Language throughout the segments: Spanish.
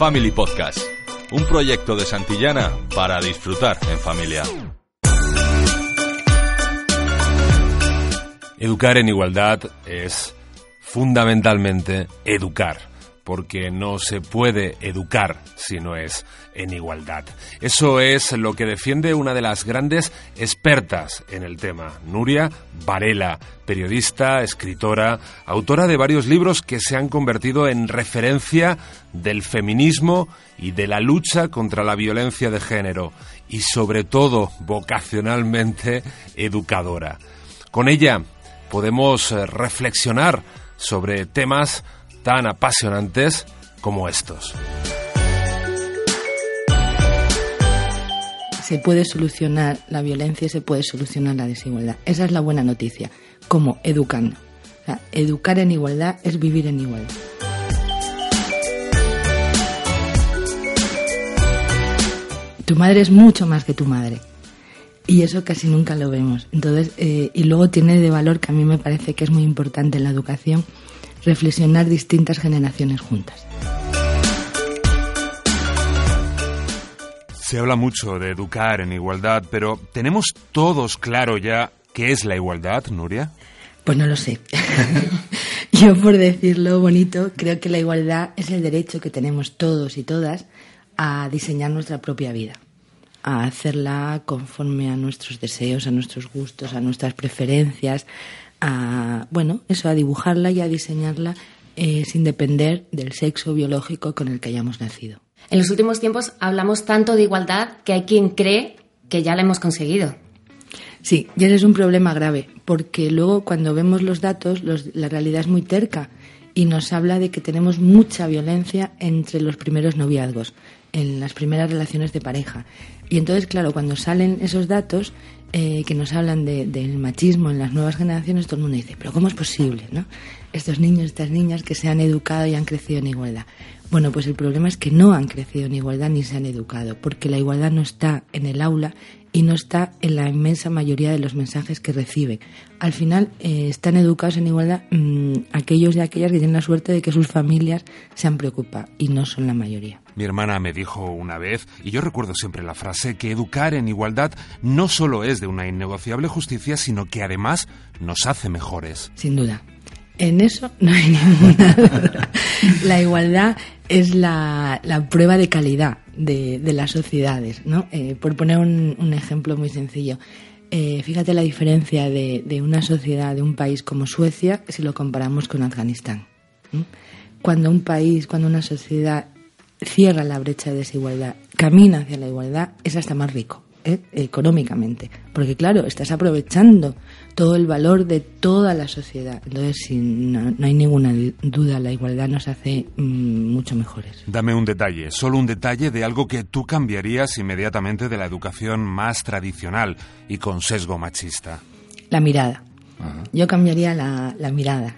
Family Podcast, un proyecto de Santillana para disfrutar en familia. Educar en igualdad es fundamentalmente educar porque no se puede educar si no es en igualdad. Eso es lo que defiende una de las grandes expertas en el tema, Nuria Varela, periodista, escritora, autora de varios libros que se han convertido en referencia del feminismo y de la lucha contra la violencia de género y sobre todo vocacionalmente educadora. Con ella podemos eh, reflexionar sobre temas tan apasionantes como estos. Se puede solucionar la violencia y se puede solucionar la desigualdad. Esa es la buena noticia. Como educando. educar en igualdad es vivir en igualdad. Tu madre es mucho más que tu madre. Y eso casi nunca lo vemos. Entonces, eh, y luego tiene de valor que a mí me parece que es muy importante en la educación reflexionar distintas generaciones juntas. Se habla mucho de educar en igualdad, pero ¿tenemos todos claro ya qué es la igualdad, Nuria? Pues no lo sé. Yo, por decirlo bonito, creo que la igualdad es el derecho que tenemos todos y todas a diseñar nuestra propia vida, a hacerla conforme a nuestros deseos, a nuestros gustos, a nuestras preferencias, a, bueno, eso, a dibujarla y a diseñarla eh, sin depender del sexo biológico con el que hayamos nacido. En los últimos tiempos hablamos tanto de igualdad que hay quien cree que ya la hemos conseguido. Sí, y ese es un problema grave, porque luego cuando vemos los datos, la realidad es muy terca y nos habla de que tenemos mucha violencia entre los primeros noviazgos, en las primeras relaciones de pareja. Y entonces, claro, cuando salen esos datos, eh, que nos hablan del machismo en las nuevas generaciones, todo el mundo dice, pero ¿cómo es posible? ¿no? Estos niños, estas niñas que se han educado y han crecido en igualdad. Bueno, pues el problema es que no han crecido en igualdad ni se han educado, porque la igualdad no está en el aula y no está en la inmensa mayoría de los mensajes que reciben. Al final eh, están educados en igualdad mm, aquellos y aquellas que tienen la suerte de que sus familias se han preocupado y no son la mayoría. Mi hermana me dijo una vez, y yo recuerdo siempre la frase, que educar en igualdad no solo es de una innegociable justicia, sino que además nos hace mejores. Sin duda. En eso no hay ninguna duda. La igualdad es la, prueba de calidad de, las sociedades, ¿no? Eh, por poner un, ejemplo muy sencillo, eh, fíjate la diferencia de, una sociedad, de un país como Suecia, si lo comparamos con Afganistán. Cuando un país, cuando una sociedad cierra la brecha de desigualdad, camina hacia la igualdad, es hasta más rico. ¿eh? económicamente, porque claro, estás aprovechando todo el valor de toda la sociedad. Entonces, si no, hay ninguna duda, la igualdad nos hace mm, mucho mejores. Dame un detalle, solo un detalle de algo que tú cambiarías inmediatamente de la educación más tradicional y con sesgo machista. La mirada. Yo cambiaría la, mirada.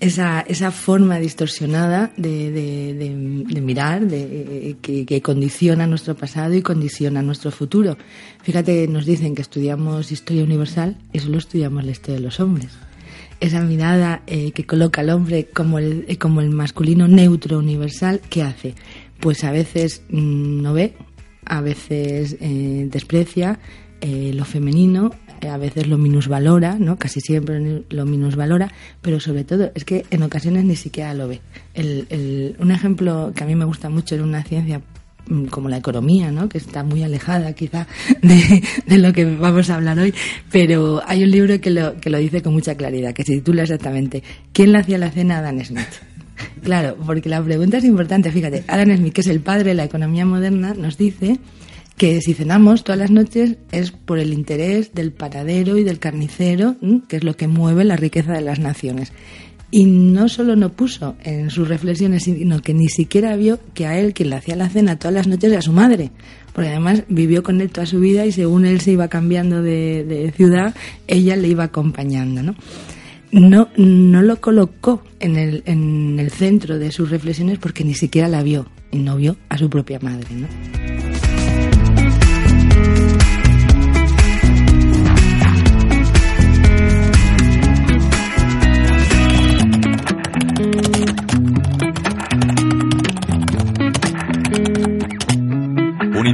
Esa, esa forma distorsionada de, mirar de, que, condiciona nuestro pasado y condiciona nuestro futuro. Fíjate, nos dicen que estudiamos historia universal y solo estudiamos la historia de los hombres. Esa mirada eh, que coloca al hombre como el, eh, como el masculino neutro universal, ¿qué hace? Pues a veces mm, no ve, a veces eh, desprecia lo femenino a veces lo minusvalora, ¿no? Casi siempre lo minusvalora, pero sobre todo es que en ocasiones ni siquiera lo ve. un ejemplo que a mí me gusta mucho en una ciencia mm, como la economía, ¿no? que está muy alejada quizá de, lo que vamos a hablar hoy, pero hay un libro que lo, que lo dice con mucha claridad, que se titula exactamente ¿Quién le hacía la cena a Adam Smith? Claro, porque la pregunta es importante. Fíjate, Adam Smith, que es el padre de la economía moderna, nos dice que si cenamos todas las noches es por el interés del paradero y del carnicero, que es lo que mueve la riqueza de las naciones. Y no solo no puso en sus reflexiones, sino que ni siquiera vio que a él quien le hacía la cena todas las noches era su madre, porque además vivió con él toda su vida y según él se iba cambiando de, ciudad, ella le iba acompañando, ¿no? No, lo colocó en el, en el centro de sus reflexiones porque ni siquiera la vio y no vio a su propia madre.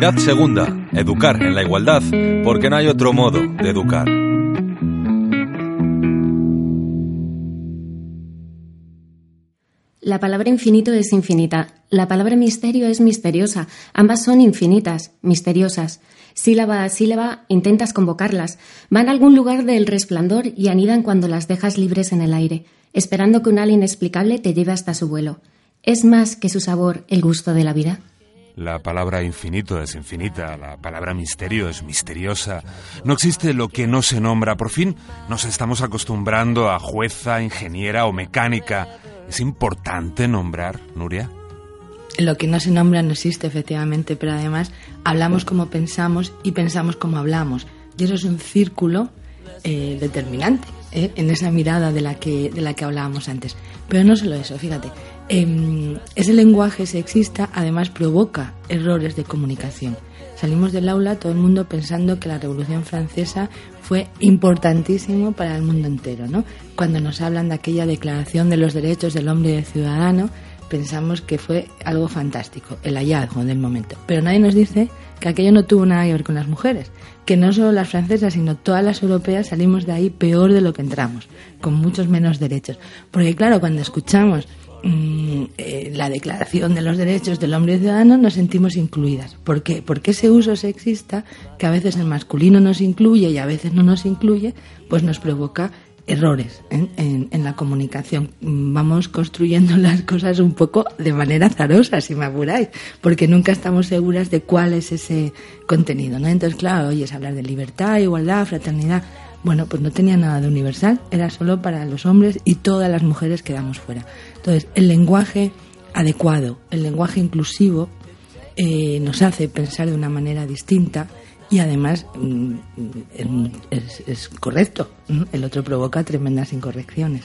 Segunda, educar en la igualdad, porque no hay otro modo de educar. La palabra infinito es infinita, la palabra misterio es misteriosa, ambas son infinitas, misteriosas. Sílaba a sílaba intentas convocarlas, van a algún lugar del resplandor y anidan cuando las dejas libres en el aire, esperando que un ala inexplicable te lleve hasta su vuelo. ¿Es más que su sabor el gusto de la vida? La palabra infinito es infinita, la palabra misterio es misteriosa. No existe lo que no se nombra. Por fin nos estamos acostumbrando a jueza, ingeniera o mecánica. ¿Es importante nombrar, Nuria? Lo que no se nombra no existe, efectivamente, pero además hablamos como pensamos y pensamos como hablamos. Y eso es un círculo eh, determinante eh, en esa mirada de la, que, de la que hablábamos antes. Pero no solo eso, fíjate. Em, ese lenguaje sexista además provoca errores de comunicación. Salimos del aula todo el mundo pensando que la Revolución Francesa fue importantísimo para el mundo entero, ¿no? Cuando nos hablan de aquella declaración de los derechos del hombre y del ciudadano, pensamos que fue algo fantástico, el hallazgo del momento. Pero nadie nos dice que aquello no tuvo nada que ver con las mujeres, que no solo las francesas, sino todas las europeas salimos de ahí peor de lo que entramos, con muchos menos derechos. Porque claro, cuando escuchamos mm, eh, la Declaración de los Derechos del Hombre y Ciudadano nos sentimos incluidas. ¿Por qué? Porque ese uso sexista, que a veces el masculino nos incluye y a veces no nos incluye, pues nos provoca errores en, la comunicación. Vamos construyendo las cosas un poco de manera zarosa, si me apuráis, porque nunca estamos seguras de cuál es ese contenido. ¿no? Entonces, claro, oyes hablar de libertad, igualdad, fraternidad. Bueno, pues no tenía nada de universal, era solo para los hombres y todas las mujeres quedamos fuera. Entonces, el lenguaje adecuado, el lenguaje inclusivo, eh, nos hace pensar de una manera distinta y además mm, es, correcto. El otro provoca tremendas incorrecciones.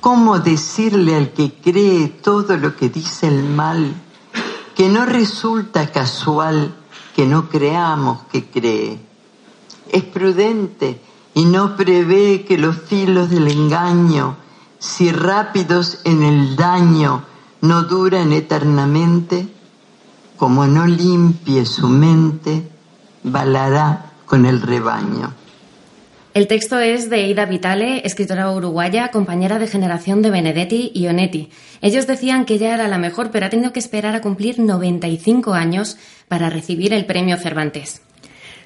¿Cómo decirle al que cree todo lo que dice el mal que no resulta casual que no creamos que cree? Es prudente y no prevé que los filos del engaño, si rápidos en el daño, no duran eternamente como no limpie su mente, balará con el rebaño. El texto es de Ida Vitale, escritora uruguaya, compañera de generación de Benedetti y Onetti. Ellos decían que ella era la mejor, pero ha tenido que esperar a cumplir 95 años para recibir el premio Cervantes.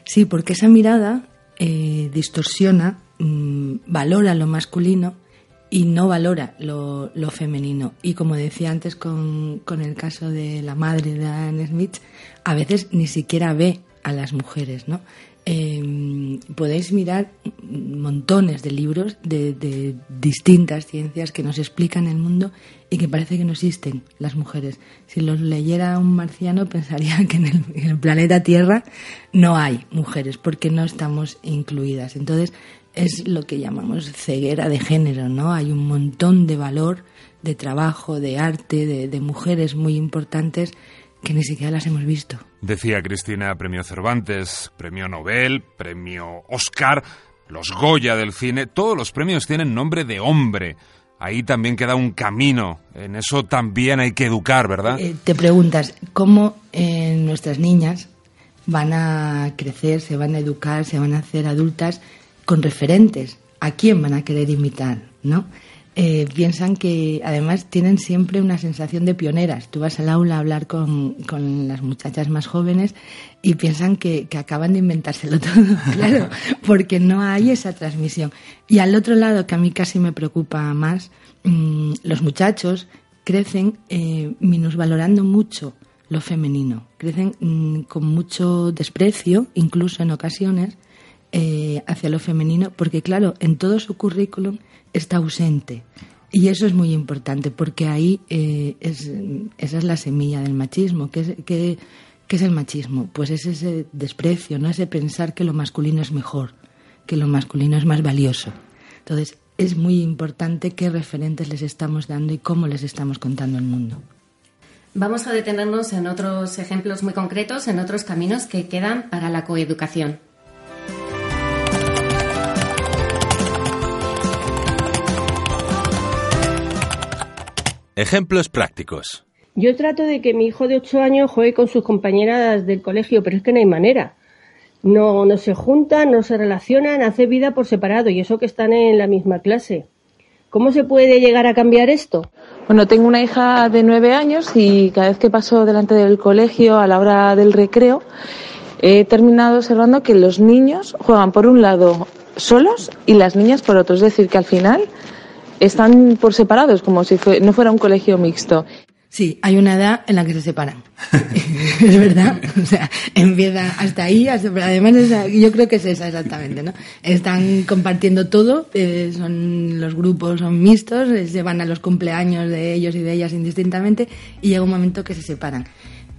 Sí, porque esa mirada eh, distorsiona, mm, valora lo masculino y no valora lo, femenino. Y como decía antes con, el caso de la madre de Anne Smith, a veces ni siquiera ve a las mujeres, ¿no? Em, podéis mirar montones de libros de, distintas ciencias que nos explican el mundo y que parece que no existen las mujeres. Si los leyera un marciano pensaría que en el planeta Tierra no hay mujeres porque no estamos incluidas. Entonces, es lo que llamamos ceguera de género, ¿no? Hay un montón de valor, de trabajo, de arte, de, mujeres muy importantes que ni siquiera las hemos visto. Decía Cristina, premio Cervantes, premio Nobel, premio Oscar, los Goya del cine, todos los premios tienen nombre de hombre. Ahí también queda un camino, en eso también hay que educar, ¿verdad? Eh, te preguntas, ¿cómo eh, nuestras niñas van a crecer, se van a educar, se van a hacer adultas con referentes. ¿A quién van a querer imitar? ¿no? Eh, piensan que además tienen siempre una sensación de pioneras. Tú vas al aula a hablar con, con las muchachas más jóvenes y piensan que, que, acaban de inventárselo todo, claro, porque no hay esa transmisión. Y al otro lado, que a mí casi me preocupa más, mm, los muchachos crecen eh, minusvalorando mucho lo femenino, crecen mm, con mucho desprecio, incluso en ocasiones, eh, hacia lo femenino, porque claro, en todo su currículum está ausente. Y eso es muy importante, porque ahí eh, es, esa es la semilla del machismo. ¿Qué es, qué, es el machismo? Pues es ese desprecio, ¿no? ese pensar que lo masculino es mejor, que lo masculino es más valioso. Entonces, es muy importante qué referentes les estamos dando y cómo les estamos contando el mundo. Vamos a detenernos en otros ejemplos muy concretos, en otros caminos que quedan para la coeducación. Ejemplos prácticos. Yo trato de que mi hijo de 8 años juegue con sus compañeras del colegio, pero es que no hay manera. No, no se juntan, no se relacionan, hace vida por separado y eso que están en la misma clase. ¿Cómo se puede llegar a cambiar esto? Bueno, tengo una hija de nueve años y cada vez que paso delante del colegio a la hora del recreo, he terminado observando que los niños juegan por un lado solos y las niñas por otro. Es decir, que al final están por separados, como si no fuera un colegio mixto. Sí, hay una edad en la que se separan. es verdad. O sea, empieza hasta ahí, además yo creo que es esa exactamente, ¿no? Están compartiendo todo, eh, son los grupos son mixtos, eh, se van a los cumpleaños de ellos y de ellas indistintamente y llega un momento que se separan.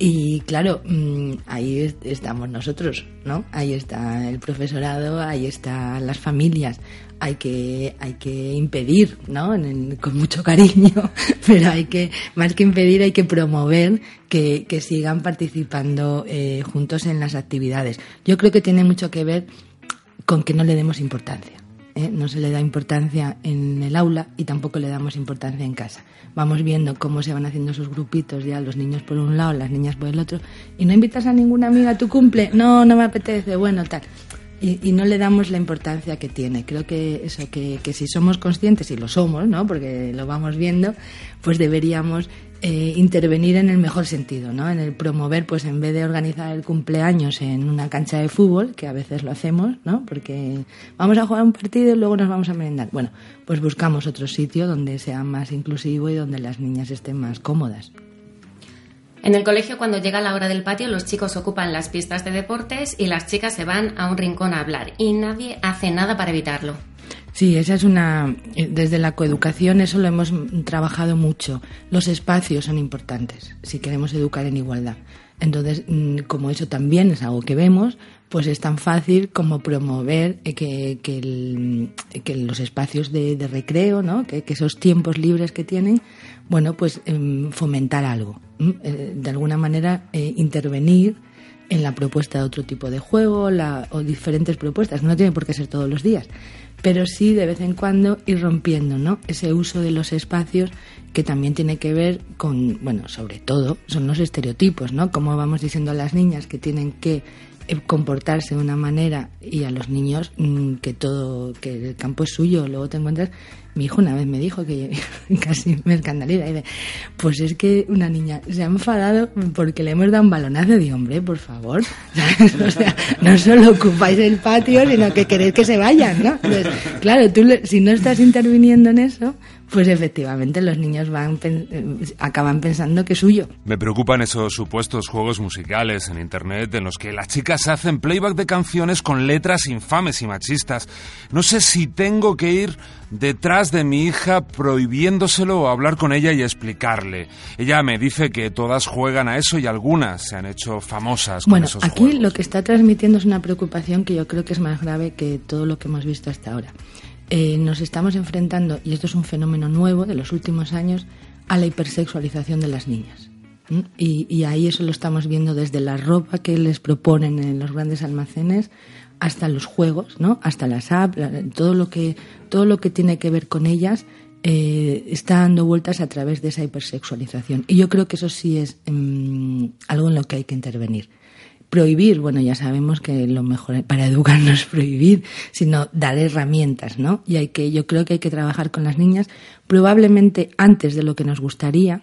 Y claro, mm, ahí estamos nosotros, ¿no? Ahí está el profesorado, ahí están las familias. Hay que, hay que impedir, ¿no? con mucho cariño, pero hay que, más que impedir, hay que promover que, que sigan participando eh, juntos en las actividades. Yo creo que tiene mucho que ver con que no le demos importancia. ¿Eh? no se le da importancia en el aula y tampoco le damos importancia en casa. Vamos viendo cómo se van haciendo esos grupitos ya, los niños por un lado, las niñas por el otro, y no invitas a ninguna amiga a tu cumple, no, no me apetece, bueno, tal. Y, no le damos la importancia que tiene. Creo que eso, que, que si somos conscientes, y lo somos, ¿no? Porque lo vamos viendo, pues deberíamos eh, intervenir en el mejor sentido, ¿no? En el promover, pues en vez de organizar el cumpleaños en una cancha de fútbol, que a veces lo hacemos, ¿no? Porque vamos a jugar un partido y luego nos vamos a merendar. Bueno, pues buscamos otro sitio donde sea más inclusivo y donde las niñas estén más cómodas. En el colegio, cuando llega la hora del patio, los chicos ocupan las pistas de deportes y las chicas se van a un rincón a hablar y nadie hace nada para evitarlo. Sí, esa es una. Eh, desde la coeducación, eso lo hemos trabajado mucho. Los espacios son importantes si queremos educar en igualdad. Entonces, mm, como eso también es algo que vemos, pues es tan fácil como promover eh, que, que, los espacios de, recreo, ¿no? que, esos tiempos libres que tienen, bueno, pues em, fomentar algo. Eh, de alguna manera, intervenir en la propuesta de otro tipo de juego la, o diferentes propuestas. No tiene por qué ser todos los días, pero sí de vez en cuando ir rompiendo ¿no? ese uso de los espacios que también tiene que ver con, bueno, sobre todo son los estereotipos, ¿no? Como vamos diciendo a las niñas que tienen que comportarse de una manera y a los niños mm, que todo, que el campo es suyo, luego te encuentras mi hijo una vez me dijo que casi me escandaliza. Y dice, pues es que una niña se ha enfadado porque le hemos dado un balonazo. de hombre, por favor. O sea, no solo ocupáis el patio, sino que queréis que se vayan, ¿no? Entonces, claro, tú si no estás interviniendo en eso, pues efectivamente los niños van eh, acaban pensando que es suyo. Me preocupan esos supuestos juegos musicales en internet en los que las chicas hacen playback de canciones con letras infames y machistas. No sé si tengo que ir detrás de mi hija prohibiéndoselo o hablar con ella y explicarle. Ella me dice que todas juegan a eso y algunas se han hecho famosas con bueno, esos aquí lo que está transmitiendo es una preocupación que yo creo que es más grave que todo lo que hemos visto hasta ahora. Eh, nos estamos enfrentando, y esto es un fenómeno nuevo de los últimos años, a la hipersexualización de las niñas. Y, ahí eso lo estamos viendo desde la ropa que les proponen en los grandes almacenes hasta los juegos, ¿no? Hasta las apps, todo lo que todo lo que tiene que ver con ellas eh, está dando vueltas a través de esa hipersexualización. Y yo creo que eso sí es mm, algo en lo que hay que intervenir. Prohibir, bueno, ya sabemos que lo mejor para educar no es prohibir, sino dar herramientas, ¿no? Y hay que, yo creo que hay que trabajar con las niñas probablemente antes de lo que nos gustaría,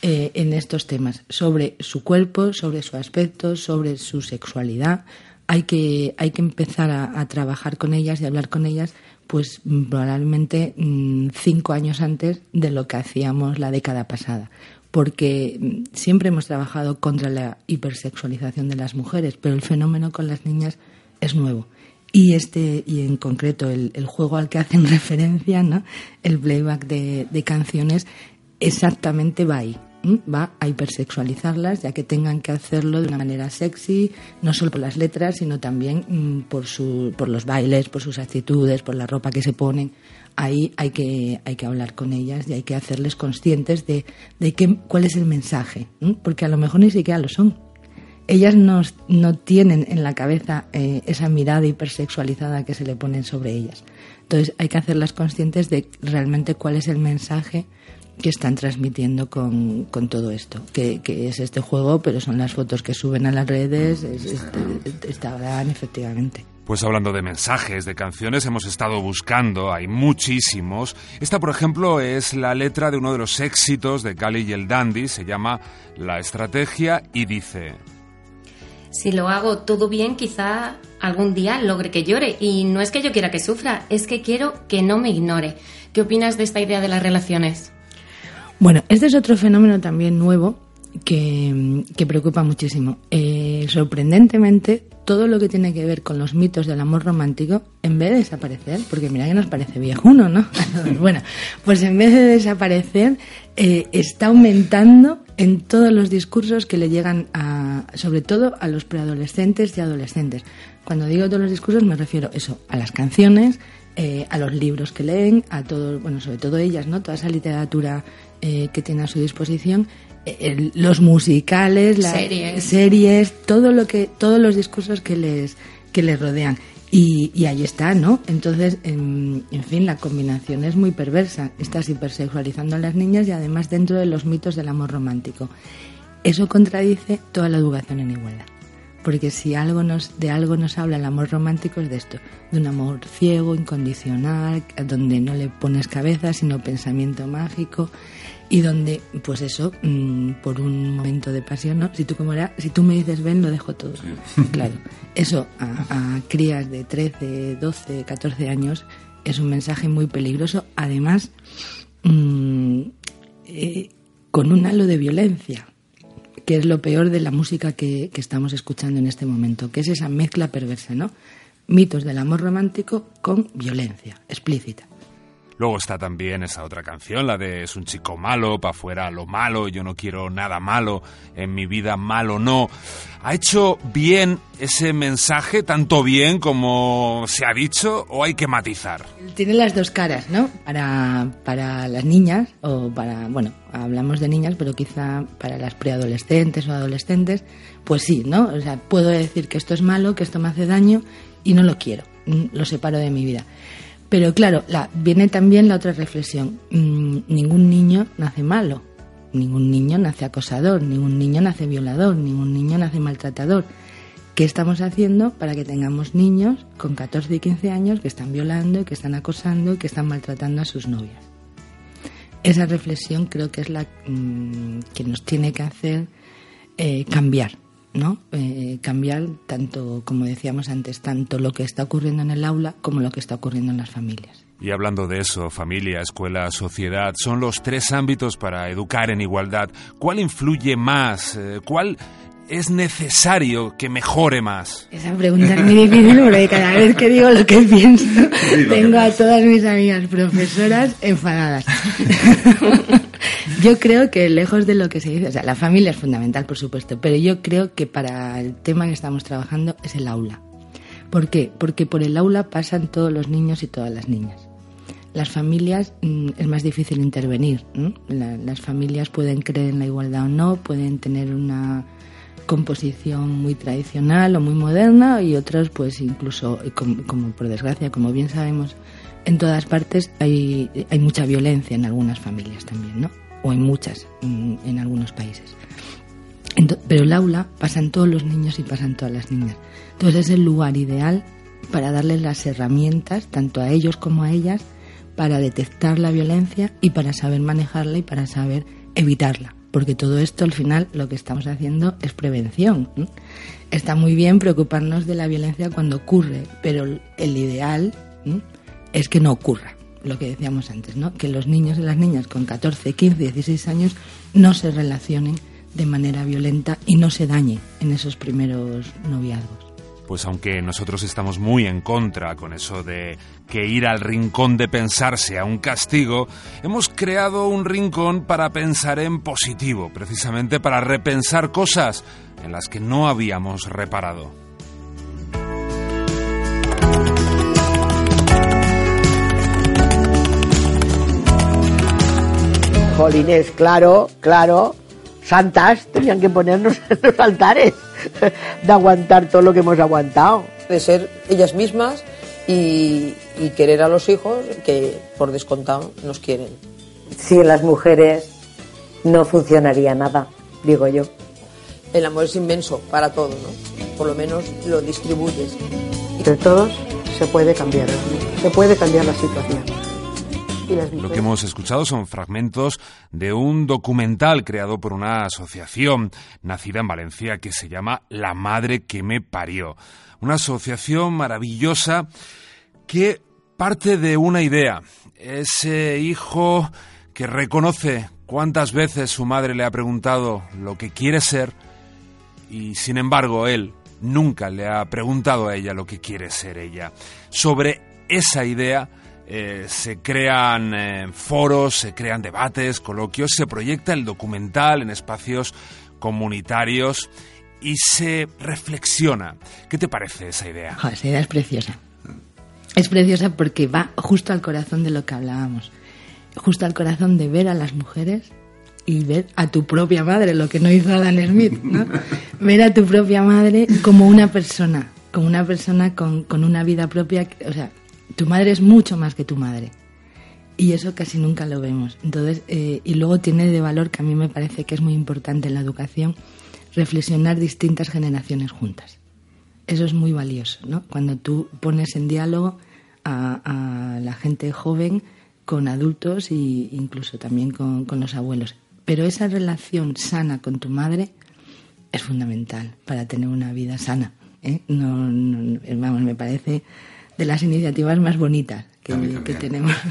eh, en estos temas, sobre su cuerpo, sobre su aspecto, sobre su sexualidad. Hay que, hay que empezar a, trabajar con ellas y hablar con ellas, pues probablemente mm, cinco años antes de lo que hacíamos la década pasada porque siempre hemos trabajado contra la hipersexualización de las mujeres, pero el fenómeno con las niñas es nuevo. Y este, y en concreto el, juego al que hacen referencia, ¿no? el playback de, de canciones, exactamente va ahí. Va a hipersexualizarlas, ya que tengan que hacerlo de una manera sexy, no solo por las letras, sino también mm, por, su, por los bailes, por sus actitudes, por la ropa que se ponen ahí hay que, hay que hablar con ellas y hay que hacerles conscientes de, de qué, cuál es el mensaje, porque a lo mejor ni siquiera lo son. Ellas no, no tienen en la cabeza eh, esa mirada hipersexualizada que se le ponen sobre ellas. Entonces hay que hacerlas conscientes de realmente cuál es el mensaje que están transmitiendo con, con todo esto, que, que, es este juego, pero son las fotos que suben a las redes, es, Instagram, efectivamente. Pues hablando de mensajes, de canciones, hemos estado buscando, hay muchísimos. Esta, por ejemplo, es la letra de uno de los éxitos de Cali y el Dandy, se llama La Estrategia y dice... Si lo hago todo bien, quizá algún día logre que llore. Y no es que yo quiera que sufra, es que quiero que no me ignore. ¿Qué opinas de esta idea de las relaciones? Bueno, este es otro fenómeno también nuevo que, preocupa muchísimo. Eh, sorprendentemente, todo lo que tiene que ver con los mitos del amor romántico, en vez de desaparecer, porque mira que nos parece viejuno, ¿no? bueno, pues en vez de desaparecer, eh, está aumentando en todos los discursos que le llegan a, sobre todo a los preadolescentes y adolescentes. Cuando digo todos los discursos me refiero eso, a las canciones, eh, a los libros que leen, a todo, bueno, sobre todo ellas, ¿no? Toda esa literatura eh, que tiene a su disposición, eh, los musicales, las series. todo lo que, todos los discursos que les, que les rodean. Y, y ahí está, ¿no? Entonces, en, en, fin, la combinación es muy perversa. Estás hipersexualizando a las niñas y además dentro de los mitos del amor romántico. Eso contradice toda la educación en igualdad porque si algo nos, de algo nos habla el amor romántico es de esto, de un amor ciego, incondicional, donde no le pones cabeza, sino pensamiento mágico, y donde, pues eso, mm, por un momento de pasión, ¿no? Si tú, como era, si tú me dices ven, lo dejo todo. Claro, eso a, crías de 13, 12, 14 años es un mensaje muy peligroso, además mm, eh, con un halo de violencia que es lo peor de la música que, que, estamos escuchando en este momento, que es esa mezcla perversa, ¿no? Mitos del amor romántico con violencia explícita. Luego está también esa otra canción, la de Es un chico malo, pa' fuera lo malo, yo no quiero nada malo, en mi vida malo no. ¿Ha hecho bien ese mensaje, tanto bien como se ha dicho, o hay que matizar? Tiene las dos caras, ¿no? Para, para las niñas, o para, bueno, hablamos de niñas, pero quizá para las preadolescentes o adolescentes, pues sí, ¿no? O sea, puedo decir que esto es malo, que esto me hace daño y no lo quiero, lo separo de mi vida. Pero claro, la, viene también la otra reflexión. Mm, ningún niño nace malo, ningún niño nace acosador, ningún niño nace violador, ningún niño nace maltratador. ¿Qué estamos haciendo para que tengamos niños con 14 y 15 años que están violando, que están acosando, que están maltratando a sus novias? Esa reflexión creo que es la mm, que nos tiene que hacer eh, cambiar ¿no? Eh, cambiar tanto, como decíamos antes, tanto lo que está ocurriendo en el aula como lo que está ocurriendo en las familias. Y hablando de eso, familia, escuela, sociedad, son los tres ámbitos para educar en igualdad. ¿Cuál influye más? Eh, ¿Cuál es necesario que mejore más? Esa pregunta es muy difícil porque cada vez que digo lo que pienso tengo a todas mis amigas profesoras enfadadas. yo creo que lejos de lo que se dice, o sea, la familia es fundamental, por supuesto, pero yo creo que para el tema que estamos trabajando es el aula. ¿Por qué? Porque por el aula pasan todos los niños y todas las niñas. Las familias mm, es más difícil intervenir. las familias pueden creer en la igualdad o no, pueden tener una composición muy tradicional o muy moderna y otras pues incluso, como, por desgracia, como bien sabemos, en todas partes hay mucha violencia en algunas familias también, ¿no? O en muchas, en, algunos países. pero el aula pasan todos los niños y pasan todas las niñas. Entonces es el lugar ideal para darles las herramientas, tanto a ellos como a ellas, para detectar la violencia y para saber manejarla y para saber evitarla. Porque todo esto al final lo que estamos haciendo es prevención. Está muy bien preocuparnos de la violencia cuando ocurre, pero el ideal es que no ocurra lo que decíamos antes, ¿no? Que los niños y las niñas con 14, 15, 16 años no se relacionen de manera violenta y no se dañen en esos primeros noviazgos. Pues aunque nosotros estamos muy en contra con eso de que ir al rincón de pensar sea un castigo, hemos creado un rincón para pensar en positivo, precisamente para repensar cosas en las que no habíamos reparado. Jolines, claro, claro, santas tenían que ponernos en los altares de aguantar todo lo que hemos aguantado. De ser ellas mismas y, querer a los hijos que por descontado nos quieren. sin las mujeres no funcionaría nada, digo yo. El amor es inmenso para todo, ¿no? Por lo menos lo distribuyes. Entre todos se puede cambiar, se puede cambiar la situación. Lo que hemos escuchado son fragmentos de un documental creado por una asociación nacida en Valencia que se llama La Madre que me parió. Una asociación maravillosa que parte de una idea. Ese hijo que reconoce cuántas veces su madre le ha preguntado lo que quiere ser y sin embargo él nunca le ha preguntado a ella lo que quiere ser ella. Sobre esa idea eh, se crean eh, foros, se crean debates, coloquios, se proyecta el documental en espacios comunitarios y se reflexiona. ¿Qué te parece esa idea? esa idea es preciosa. Es preciosa porque va justo al corazón de lo que hablábamos, justo al corazón de ver a las mujeres y ver a tu propia madre, lo que no hizo Adam Smith, ¿no? ver a tu propia madre como una persona, como una persona con, con una vida propia, o sea, tu madre es mucho más que tu madre. Y eso casi nunca lo vemos. Entonces, eh, y luego tiene de valor que a mí me parece que es muy importante en la educación reflexionar distintas generaciones juntas. Eso es muy valioso, ¿no? Cuando tú pones en diálogo a, la gente joven con adultos e incluso también con, los abuelos. Pero esa relación sana con tu madre es fundamental para tener una vida sana. ¿eh? no, vamos, me parece de las iniciativas más bonitas que, tenemos.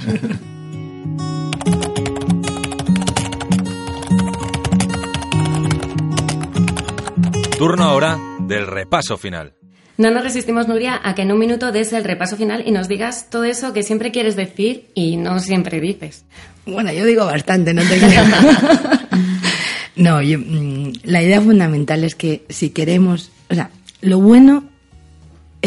Turno ahora del repaso final. No nos resistimos, Nuria, a que en un minuto des el repaso final y nos digas todo eso que siempre quieres decir y no siempre dices. Bueno, yo digo bastante, no te creo. no, mm, la idea fundamental es que si queremos, o sea, lo bueno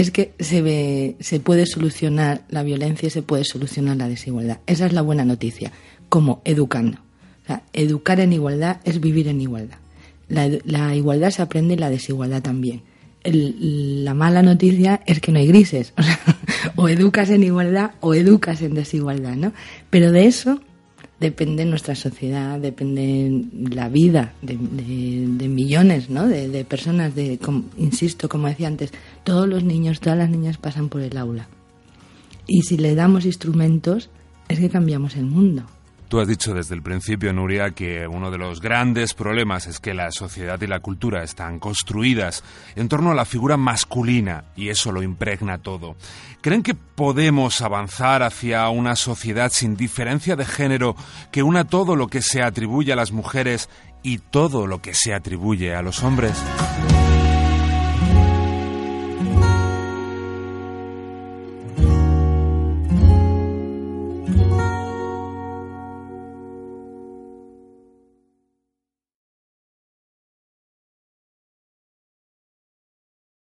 es que se, ve, se puede solucionar la violencia y se puede solucionar la desigualdad. Esa es la buena noticia, como educando. O sea, educar en igualdad es vivir en igualdad. La, igualdad se aprende y la desigualdad también. la mala noticia es que no hay grises. O, o educas en igualdad o educas en desigualdad, ¿no? Pero de eso depende nuestra sociedad, depende la vida de, millones ¿no? de, personas, de, insisto, como decía antes, todos los niños, todas las niñas pasan por el aula. Y si le damos instrumentos, es que cambiamos el mundo. Tú has dicho desde el principio, Nuria, que uno de los grandes problemas es que la sociedad y la cultura están construidas en torno a la figura masculina y eso lo impregna todo. ¿Creen que podemos avanzar hacia una sociedad sin diferencia de género que una todo lo que se atribuye a las mujeres y todo lo que se atribuye a los hombres?